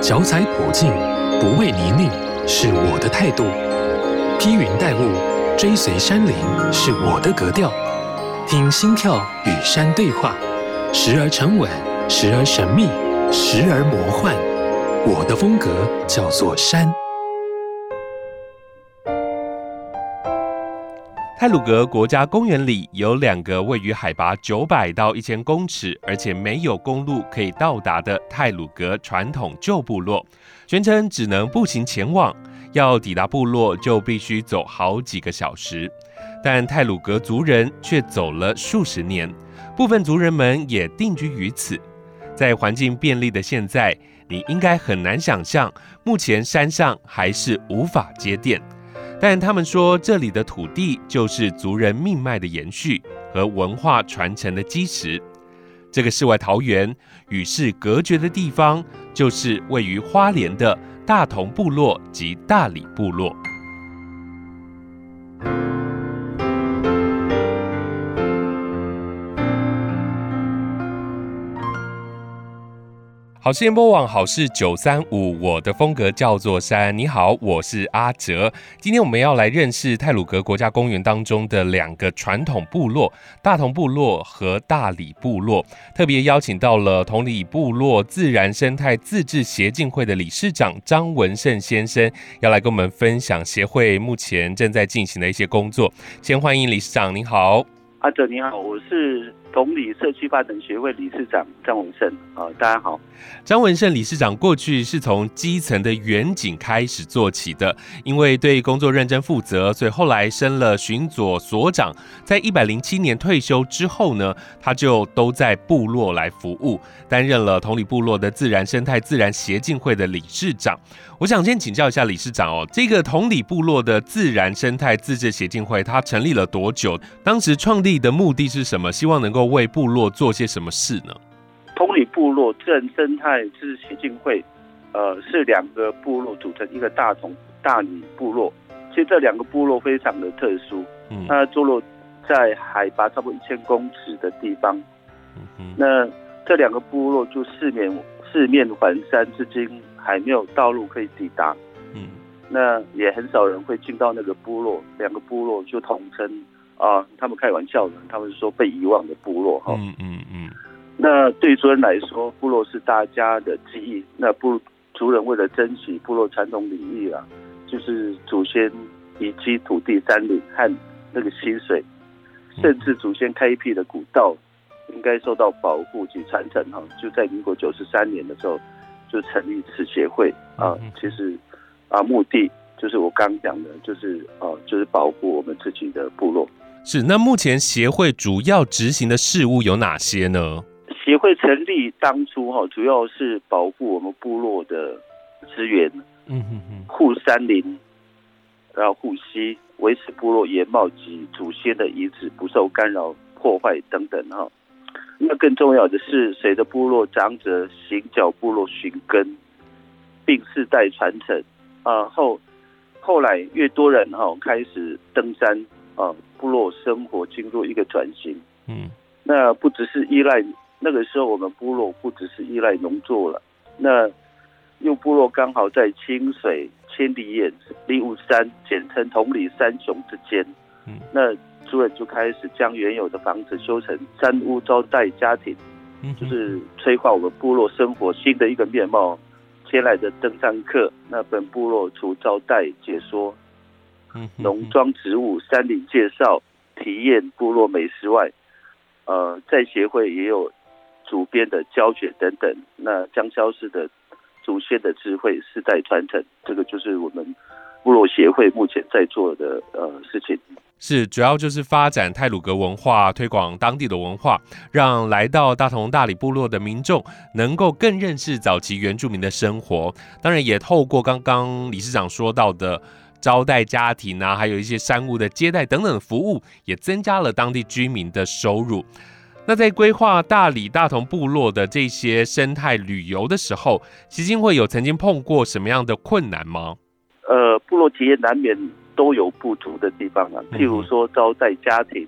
脚踩普径，不畏泥泞，是我的态度；披云戴雾，追随山林，是我的格调。听心跳与山对话，时而沉稳，时而神秘，时而魔幻。我的风格叫做山。泰鲁格国家公园里有两个位于海拔九百到一千公尺，而且没有公路可以到达的泰鲁格传统旧部落，全程只能步行前往，要抵达部落就必须走好几个小时。但泰鲁格族人却走了数十年，部分族人们也定居于此。在环境便利的现在，你应该很难想象，目前山上还是无法接电。但他们说，这里的土地就是族人命脉的延续和文化传承的基石。这个世外桃源与世隔绝的地方，就是位于花莲的大同部落及大理部落。好事联播网，好事九三五，我的风格叫做山。你好，我是阿哲。今天我们要来认识泰鲁格国家公园当中的两个传统部落——大同部落和大里部落。特别邀请到了同里部落自然生态自治协进会的理事长张文胜先生，要来跟我们分享协会目前正在进行的一些工作。先欢迎理事长，您好。阿哲你好，我是同里社区发展协会理事长张文胜啊，大家好。张文胜理事长过去是从基层的远景开始做起的，因为对工作认真负责，所以后来升了巡佐所长。在一百零七年退休之后呢，他就都在部落来服务，担任了同里部落的自然生态自然协进会的理事长。我想先请教一下理事长哦，这个同里部落的自然生态自治协进会，它成立了多久？当时创立的目的是什么？希望能够为部落做些什么事呢？同里部落自然生态自治协进会，呃，是两个部落组成一个大同大里部落。其实这两个部落非常的特殊，嗯，它坐落在海拔差不多一千公尺的地方，那这两个部落就四面四面环山，至今。还没有道路可以抵达，嗯，那也很少人会进到那个部落，两个部落就统称啊，他们开玩笑的，他们说被遗忘的部落哈，嗯嗯嗯。那对族人来说，部落是大家的记忆，那部族人为了珍惜部落传统领域啊，就是祖先遗迹土地、山林和那个溪水，甚至祖先开辟的古道，应该受到保护及传承哈。就在民国九十三年的时候。就成立此协会啊，其实啊，目的就是我刚讲的，就是啊，就是保护我们自己的部落。是，那目前协会主要执行的事务有哪些呢？协会成立当初哈，主要是保护我们部落的资源，嗯哼哼，护山林，然后护溪，维持部落原貌及祖先的遗址不受干扰、破坏等等哈。那更重要的是，随着部落长者行脚部落寻根，并世代传承啊。后后来越多人哈开始登山啊，部落生活进入一个转型。嗯，那不只是依赖那个时候，我们部落不只是依赖农作了。那又部落刚好在清水、千里眼、立雾山，简称同里三雄之间。嗯，那。族人就开始将原有的房子修成山屋招待家庭，就是催化我们部落生活新的一个面貌。前来的登山客，那本部落除招待解说、农庄植物、山林介绍、体验部落美食外，呃，在协会也有主编的教学等等。那将消失的祖先的智慧世代传承，这个就是我们部落协会目前在做的呃事情。是，主要就是发展泰鲁格文化，推广当地的文化，让来到大同大理部落的民众能够更认识早期原住民的生活。当然，也透过刚刚理事长说到的招待家庭啊，还有一些商务的接待等等的服务，也增加了当地居民的收入。那在规划大理大同部落的这些生态旅游的时候，基金会有曾经碰过什么样的困难吗？呃，部落企业难免。都有不足的地方啊，譬如说招待家庭，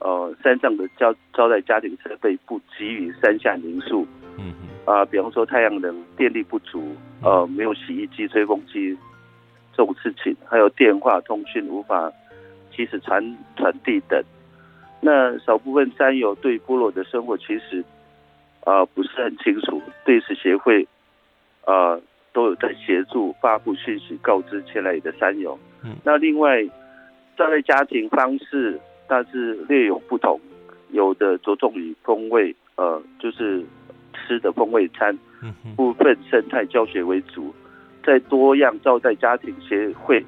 呃，山上的招招待家庭设备不给予山下民宿，嗯啊，比方说太阳能电力不足，呃，没有洗衣机、吹风机这种事情，还有电话通讯无法及时传传递等。那少部分山友对部落的生活其实啊、呃、不是很清楚，对此协会啊、呃、都有在协助发布信息，告知前来的山友。嗯，那另外在位家庭方式，但是略有不同，有的着重于风味，呃，就是吃的风味餐，部分生态教学为主，在多样招待家庭协会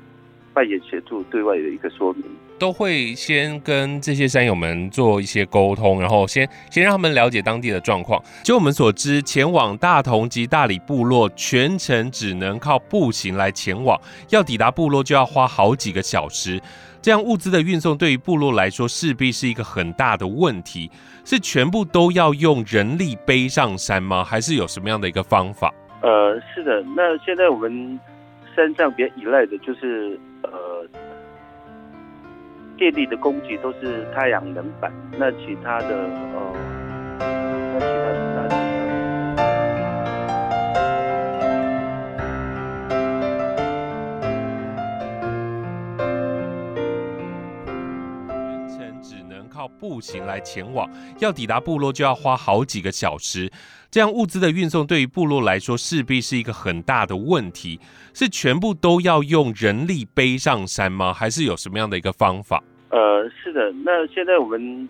扮演协助对外的一个说明。都会先跟这些山友们做一些沟通，然后先先让他们了解当地的状况。就我们所知，前往大同及大里部落全程只能靠步行来前往，要抵达部落就要花好几个小时。这样物资的运送对于部落来说势必是一个很大的问题。是全部都要用人力背上山吗？还是有什么样的一个方法？呃，是的。那现在我们山上比较依赖的就是呃。电力的供给都是太阳能板，那其他的呃，步行来前往，要抵达部落就要花好几个小时。这样物资的运送对于部落来说势必是一个很大的问题。是全部都要用人力背上山吗？还是有什么样的一个方法？呃，是的。那现在我们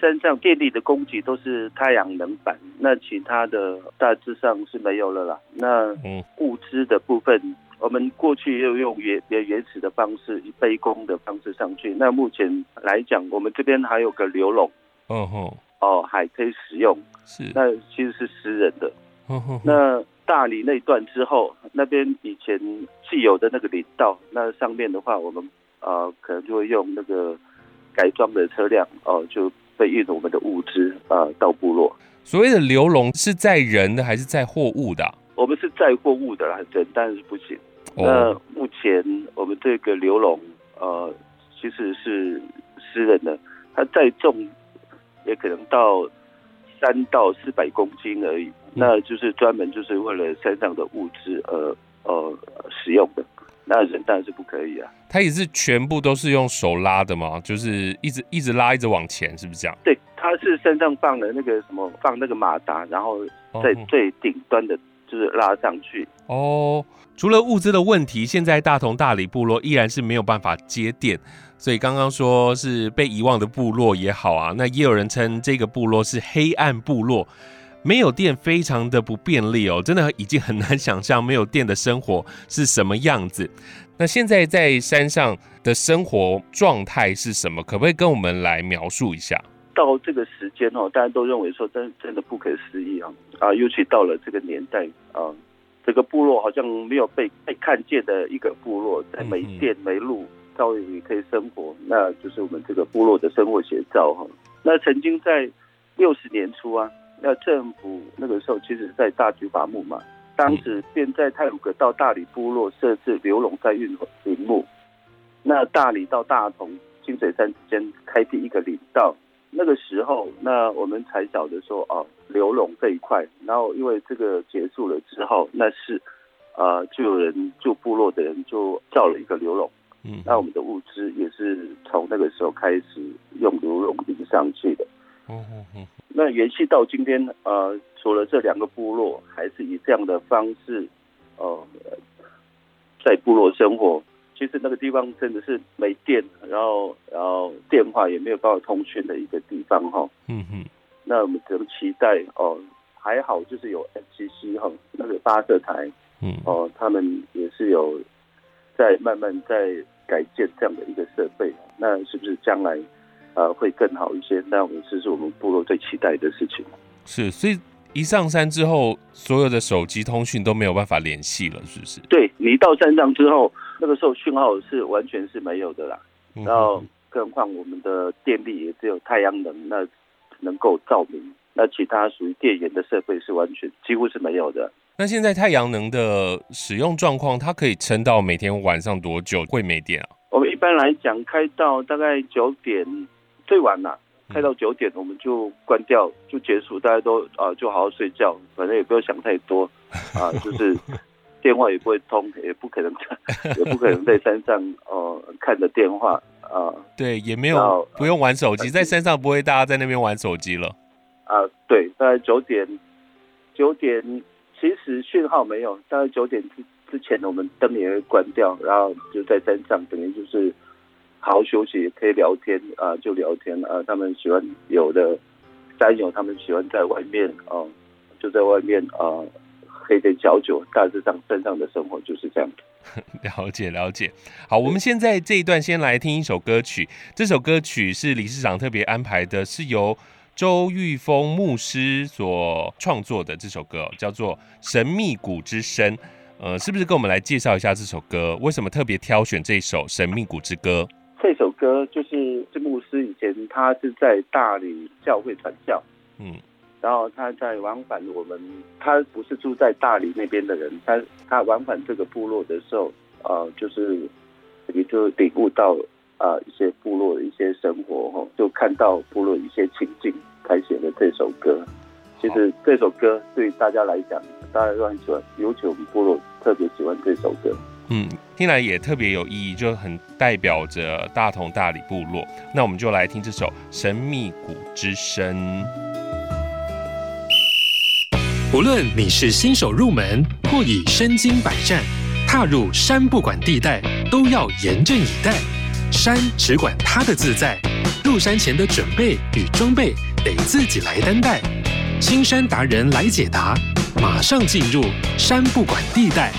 山上电力的供给都是太阳能板，那其他的大致上是没有了啦。那物资的部分，我们过去又用原原原始的方式，以背弓的方式上去。那目前来讲，我们这边还有个流笼，哦吼，哦还可以使用。是，那其实是私人的。那大理那段之后，那边以前既有的那个林道，那上面的话，我们。呃，可能就会用那个改装的车辆哦、呃，就被运我们的物资啊、呃、到部落。所谓的流笼是载人的还是载货物的、啊？我们是载货物的啦，人当然是不行。哦、那目前我们这个刘龙呃，其实是私人的，它载重也可能到三到四百公斤而已，嗯、那就是专门就是为了山上的物资呃呃使用的。那人当然是不可以啊！他也是全部都是用手拉的吗？就是一直一直拉，一直往前，是不是这样？对，他是身上放了那个什么，放那个马达，然后在最顶端的，是拉上去。哦，除了物资的问题，现在大同大里部落依然是没有办法接电，所以刚刚说是被遗忘的部落也好啊，那也有人称这个部落是黑暗部落。没有电非常的不便利哦，真的已经很难想象没有电的生活是什么样子。那现在在山上的生活状态是什么？可不可以跟我们来描述一下？到这个时间哦，大家都认为说真真的不可思议啊啊！尤其到了这个年代啊，这个部落好像没有被被看见的一个部落，在没电没路，照样也可以生活，那就是我们这个部落的生活写照哈。那曾经在六十年初啊。那政府那个时候其实在大举伐木嘛，当时便在太鲁阁到大里部落设置流笼载运林木，那大里到大同清水山之间开辟一个林道。那个时候，那我们才晓得说哦，流笼这一块。然后因为这个结束了之后，那是啊、呃，就有人就部落的人就造了一个流笼。嗯，那我们的物资也是从那个时候开始用流笼运上去的。嗯嗯嗯。那延续到今天，呃，除了这两个部落，还是以这样的方式，呃，在部落生活。其实那个地方真的是没电，然后然后电话也没有办法通讯的一个地方哈。嗯哼。那我们只能期待哦，还好就是有 FCC 哈，那个发射台，嗯，哦，他们也是有在慢慢在改建这样的一个设备。那是不是将来？呃，会更好一些。那我们这是我们部落最期待的事情。是，所以一上山之后，所有的手机通讯都没有办法联系了，是不是？对，你一到山上之后，那个时候讯号是完全是没有的啦。然后，更何况我们的电力也只有太阳能，那能够照明。那其他属于电源的设备是完全几乎是没有的。那现在太阳能的使用状况，它可以撑到每天晚上多久会没电啊？我们一般来讲，开到大概九点。最晚了，开到九点，我们就关掉就结束，大家都啊、呃、就好好睡觉，反正也不要想太多啊，就是电话也不会通，也不可能 也不可能在山上哦、呃、看着电话啊。对，也没有不用玩手机，在山上不会大家在那边玩手机了。啊，对，大概九点九点，其实讯号没有，大概九点之之前我们灯也会关掉，然后就在山上，等于就是。好好休息，可以聊天啊、呃，就聊天啊、呃。他们喜欢有的山友，他们喜欢在外面啊、呃，就在外面啊、呃，喝点小酒。大致上身上的生活就是这样。了解了解。好，我们现在这一段先来听一首歌曲。这首歌曲是理事长特别安排的，是由周玉峰牧师所创作的。这首歌叫做《神秘谷之声》。呃，是不是跟我们来介绍一下这首歌？为什么特别挑选这首《神秘谷之歌》？这首歌就是这牧师以前他是在大理教会传教，嗯，然后他在往返我们，他不是住在大理那边的人，他他往返这个部落的时候，呃，就是也就领悟到啊、一些部落的一些生活哈，就看到部落一些情境，才写的这首歌。其实这首歌对大家来讲，大家都很喜欢，尤其我们部落特别喜欢这首歌。嗯，听来也特别有意义，就很代表着大同大理部落。那我们就来听这首《神秘谷之声》。无论你是新手入门，或已身经百战，踏入山不管地带，都要严阵以待。山只管它的自在，入山前的准备与装备得自己来担待。青山达人来解答，马上进入山不管地带。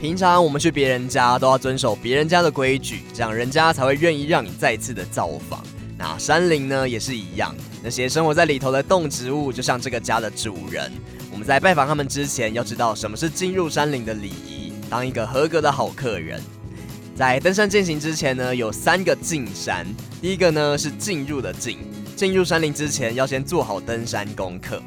平常我们去别人家都要遵守别人家的规矩，这样人家才会愿意让你再次的造访。那山林呢也是一样，那些生活在里头的动植物就像这个家的主人。我们在拜访他们之前，要知道什么是进入山林的礼仪，当一个合格的好客人。在登山健行之前呢，有三个进山。第一个呢是进入的进，进入山林之前要先做好登山功课。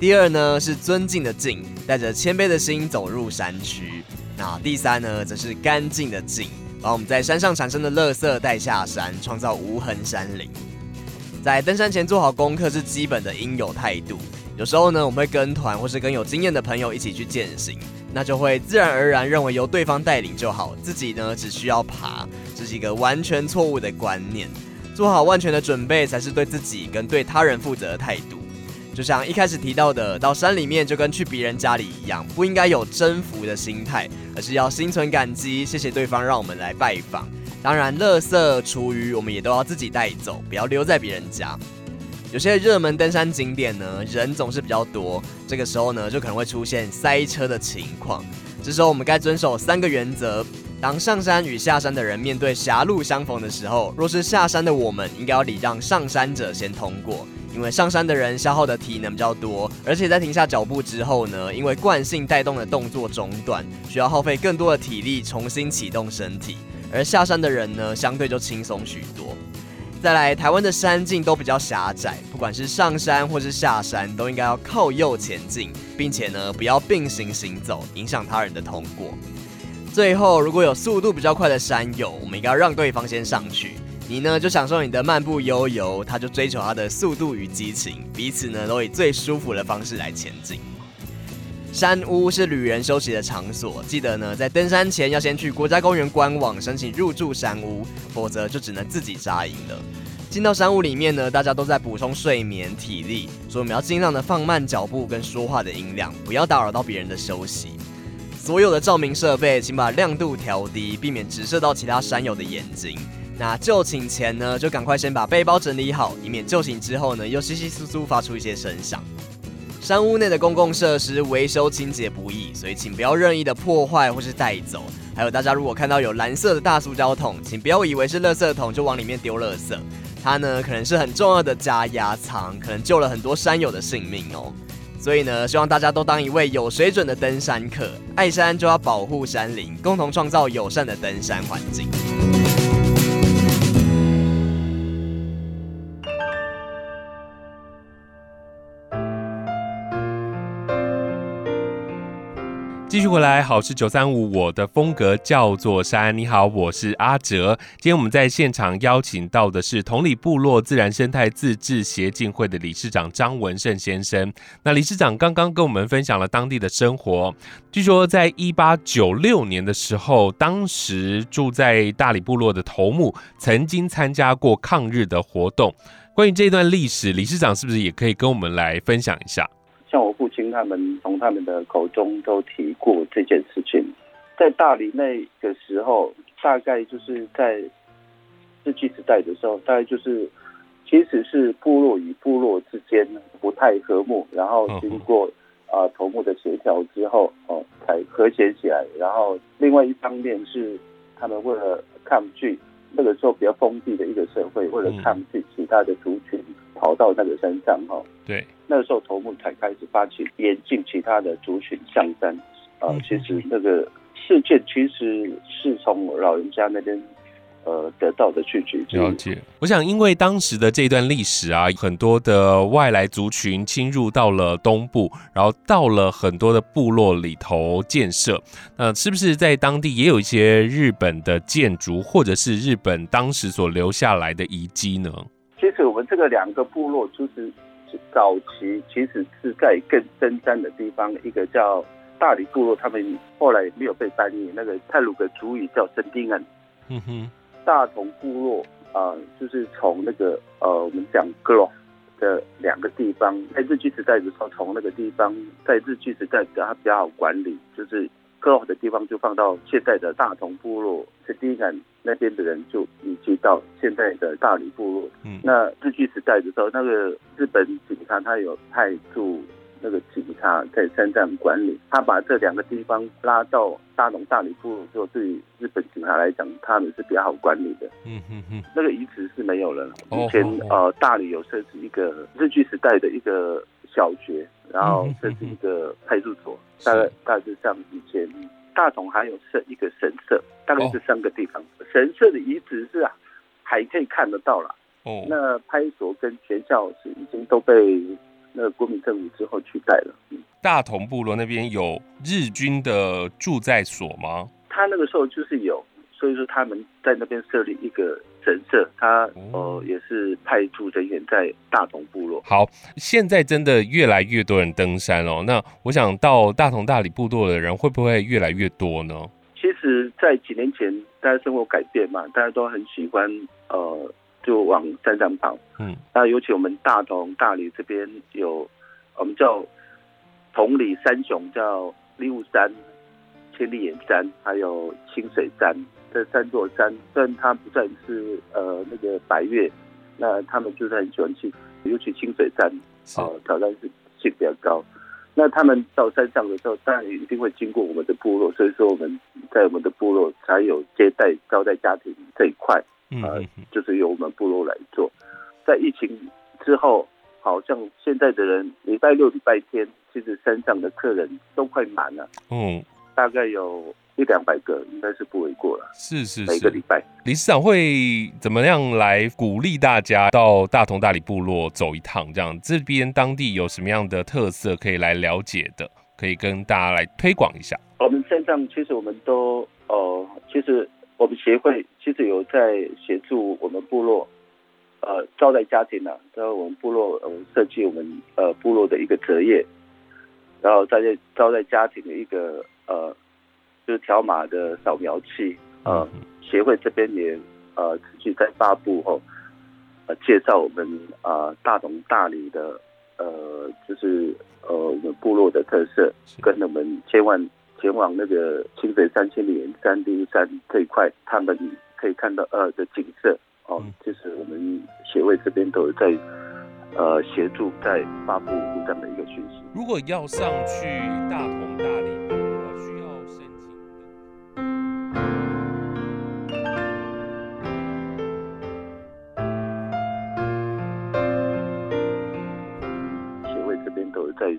第二呢是尊敬的敬，带着谦卑的心走入山区。那第三呢，则是干净的净，把我们在山上产生的垃圾带下山，创造无痕山林。在登山前做好功课是基本的应有态度。有时候呢，我们会跟团或是跟有经验的朋友一起去践行，那就会自然而然认为由对方带领就好，自己呢只需要爬，这是一个完全错误的观念。做好万全的准备，才是对自己跟对他人负责的态度。就像一开始提到的，到山里面就跟去别人家里一样，不应该有征服的心态，而是要心存感激，谢谢对方让我们来拜访。当然，垃圾、厨余我们也都要自己带走，不要留在别人家。有些热门登山景点呢，人总是比较多，这个时候呢，就可能会出现塞车的情况。这时候我们该遵守三个原则：当上山与下山的人面对狭路相逢的时候，若是下山的我们，应该要礼让上山者先通过。因为上山的人消耗的体能比较多，而且在停下脚步之后呢，因为惯性带动的动作中断，需要耗费更多的体力重新启动身体。而下山的人呢，相对就轻松许多。再来，台湾的山径都比较狭窄，不管是上山或是下山，都应该要靠右前进，并且呢，不要并行行走，影响他人的通过。最后，如果有速度比较快的山友，我们应该让对方先上去。你呢，就享受你的漫步悠游，他就追求他的速度与激情，彼此呢都以最舒服的方式来前进。山屋是旅人休息的场所，记得呢在登山前要先去国家公园官网申请入住山屋，否则就只能自己扎营了。进到山屋里面呢，大家都在补充睡眠体力，所以我们要尽量的放慢脚步跟说话的音量，不要打扰到别人的休息。所有的照明设备请把亮度调低，避免直射到其他山友的眼睛。那就寝前呢，就赶快先把背包整理好，以免就寝之后呢，又窸窸窣窣发出一些声响。山屋内的公共设施维修清洁不易，所以请不要任意的破坏或是带走。还有大家如果看到有蓝色的大塑胶桶，请不要以为是垃圾桶就往里面丢垃圾，它呢可能是很重要的加压舱，可能救了很多山友的性命哦。所以呢，希望大家都当一位有水准的登山客，爱山就要保护山林，共同创造友善的登山环境。继续回来，好是九三五，我的风格叫做山。你好，我是阿哲。今天我们在现场邀请到的是同里部落自然生态自治协进会的理事长张文胜先生。那理事长刚刚跟我们分享了当地的生活。据说在一八九六年的时候，当时住在大理部落的头目曾经参加过抗日的活动。关于这段历史，理事长是不是也可以跟我们来分享一下？像我父亲他们从他们的口中都提过这件事情，在大理那个时候，大概就是在日据时代的时候，大概就是其实是部落与部落之间不太和睦，然后经过啊头目的协调之后，哦才和谐起来。然后另外一方面是他们为了抗拒那个时候比较封闭的一个社会，为了抗拒其他的族群。跑到那个山上哈，对，那个时候头目才开始发起严禁其他的族群上山啊。其实那个事件其实是从老人家那边呃得到的讯息。了解，我想因为当时的这一段历史啊，很多的外来族群侵入到了东部，然后到了很多的部落里头建设。那是不是在当地也有一些日本的建筑，或者是日本当时所留下来的遗迹呢？其实我们这个两个部落，就是早期其实是在更深山的地方，一个叫大理部落，他们后来没有被搬移。那个泰鲁阁族语叫圣丁恩。嗯哼。大同部落啊、就是从那个呃，我们讲格罗的两个地方，在日据时代的时候，从那个地方在日据时代比较比较好管理，就是。更好的地方就放到现在的大同部落，是第一站那边的人就移居到现在的大里部落。嗯，那日据时代的时候，那个日本警察他有派驻那个警察在山上管理，他把这两个地方拉到大同大里部落之后，对于日本警察来讲，他们是比较好管理的。嗯嗯嗯，那个遗址是没有了。以前呃，大里有设置一个日据时代的一个小学。然后这是一个派出所，大概大致上以前大同还有设一个神社，大概是三个地方。神社的遗址是啊，还可以看得到了。哦，那派出所跟学校是已经都被那个国民政府之后取代了。大同部落那边有日军的驻在所吗？他那个时候就是有，所以说他们在那边设立一个。神社，他呃也是派驻人员在大同部落。好，现在真的越来越多人登山哦。那我想到大同大理部落的人会不会越来越多呢？其实，在几年前，大家生活改变嘛，大家都很喜欢呃，就往山上跑。嗯，那尤其我们大同大理这边有我们叫同里三雄，叫立雾山、千里眼山，还有清水山。这三座山，虽然它不算是呃那个白月，那他们就是很喜欢去，尤其清水山，哦、呃，挑战性比较高。那他们到山上的时候，当然一定会经过我们的部落，所以说我们在我们的部落才有接待招待家庭这一块，呃，就是由我们部落来做。在疫情之后，好像现在的人礼拜六、礼拜天，其实山上的客人都快满了，嗯，大概有。一两百个应该是不为过了。是是是，每个礼拜，理事长会怎么样来鼓励大家到大同大里部落走一趟？这样这边当地有什么样的特色可以来了解的？可以跟大家来推广一下。我们山上其实我们都呃，其实我们协会其实有在协助我们部落呃招待家庭呢、啊，在我们部落呃设计我们呃部落的一个折业，然后在招待家庭的一个呃。就是条码的扫描器，呃，协会这边也呃持续在发布哦，呃，介绍我们啊、呃、大同大理的呃，就是呃我们部落的特色，跟我们千万前往那个清水三、千里眼山、立雾山这一块，他们可以看到呃的景色哦、呃，就是我们协会这边都有在呃协助在发布这样的一个讯息。如果要上去大同大里。在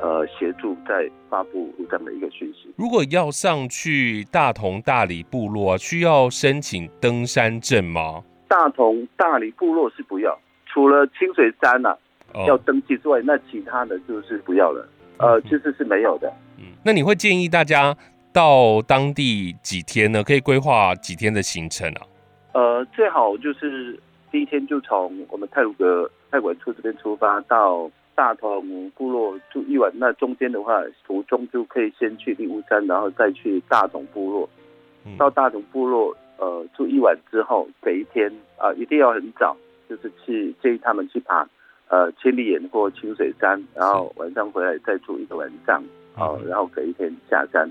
呃协助在发布这样的一个讯息。如果要上去大同大理部落，需要申请登山证吗？大同大理部落是不要，除了清水山呐、要登记之外，那其他的就是不要了。呃，其实是没有的。嗯，那你会建议大家到当地几天呢？可以规划几天的行程啊？呃，最好就是第一天就从我们泰鲁阁太管处这边出发，到大同部落住一晚。那中间的话，途中就可以先去利乌山，然后再去大同部落。到大同部落呃住一晚之后，隔一天啊、呃，一定要很早，就是去建议他们去爬呃千里眼或清水山，然后晚上回来再住一个晚上，好、呃，然后隔一天下山，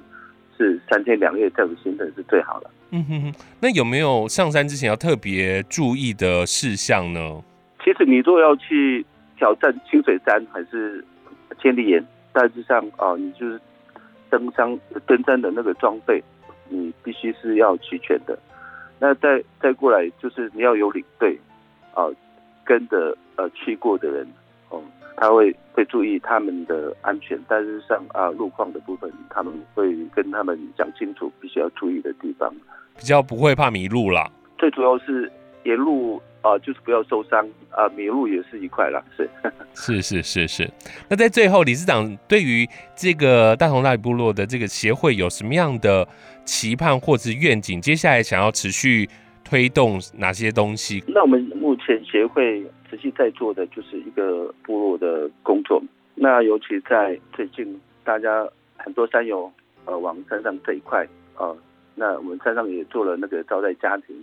是三天两夜这种行程是最好了。嗯哼哼，那有没有上山之前要特别注意的事项呢？其实你如果要去挑战清水山还是千里眼，大致上啊、呃，你就是登山登山的那个装备，你必须是要齐全的。那再再过来就是你要有领队啊、呃，跟着呃去过的人，哦、呃，他会会注意他们的安全。但是像啊路况的部分，他们会跟他们讲清楚必须要注意的地方。比较不会怕迷路啦，最主要是沿路啊、呃，就是不要受伤啊、呃，迷路也是一块啦，是 是是是是。那在最后，理事长对于这个大同大理部落的这个协会有什么样的期盼或者愿景？接下来想要持续推动哪些东西？那我们目前协会持续在做的就是一个部落的工作。那尤其在最近，大家很多山友呃往山上这一块啊。呃那我们山上也做了那个招待家庭，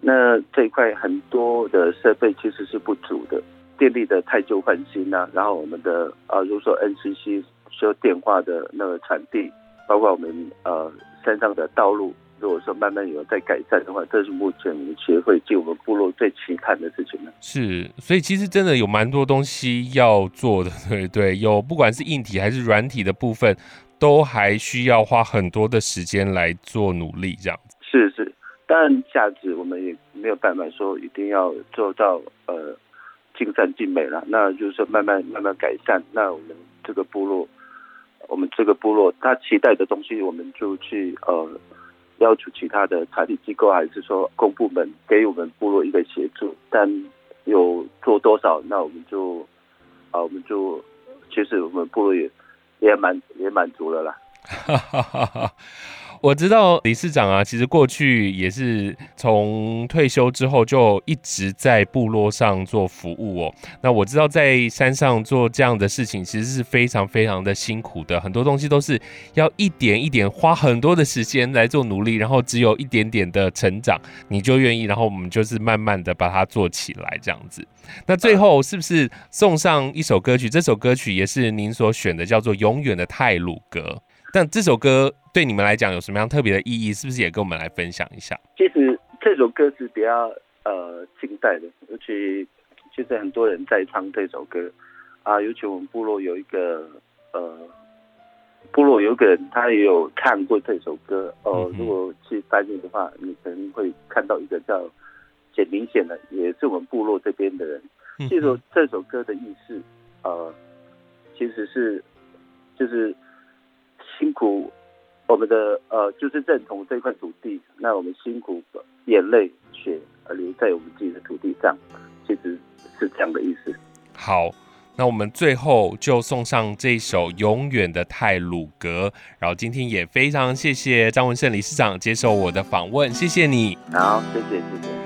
那这一块很多的设备其实是不足的，电力的太旧换新呐，然后我们的啊，如果说 NCC 需要电话的那个产地，包括我们呃山上的道路，如果说慢慢有在改善的话，这是目前我们协会及我们部落最期盼的事情了。是，所以其实真的有蛮多东西要做的，对对，有不管是硬体还是软体的部分。都还需要花很多的时间来做努力，这样子。是是，但价值我们也没有办法说一定要做到呃尽善尽美了。那就是慢慢慢慢改善。那我们这个部落，我们这个部落他期待的东西，我们就去呃要求其他的财力机构还是说公部门给我们部落一个协助。但有做多少，那我们就啊、我们就其实我们部落也。也满也满足了啦。我知道理事长啊，其实过去也是从退休之后就一直在部落上做服务哦。那我知道在山上做这样的事情，其实是非常非常的辛苦的，很多东西都是要一点一点花很多的时间来做努力，然后只有一点点的成长，你就愿意，然后我们就是慢慢的把它做起来这样子。那最后是不是送上一首歌曲？这首歌曲也是您所选的，叫做《永远的泰鲁阁》。但这首歌对你们来讲有什么样特别的意义？是不是也跟我们来分享一下？其实这首歌是比较呃近代的，尤其其实很多人在唱这首歌啊，尤其我们部落有一个呃部落有一个人，他也有唱过这首歌哦、呃。如果去翻译的话，你可能会看到一个叫简明显的，也是我们部落这边的人。记住这首歌的意思，呃，其实是就是。辛苦，我们的呃，就是认同这块土地。那我们辛苦，眼泪血而流在我们自己的土地上，其实是这样的意思。好，那我们最后就送上这一首《永远的泰鲁格》。然后今天也非常谢谢张文胜理事长接受我的访问，谢谢你。好，谢谢，谢谢。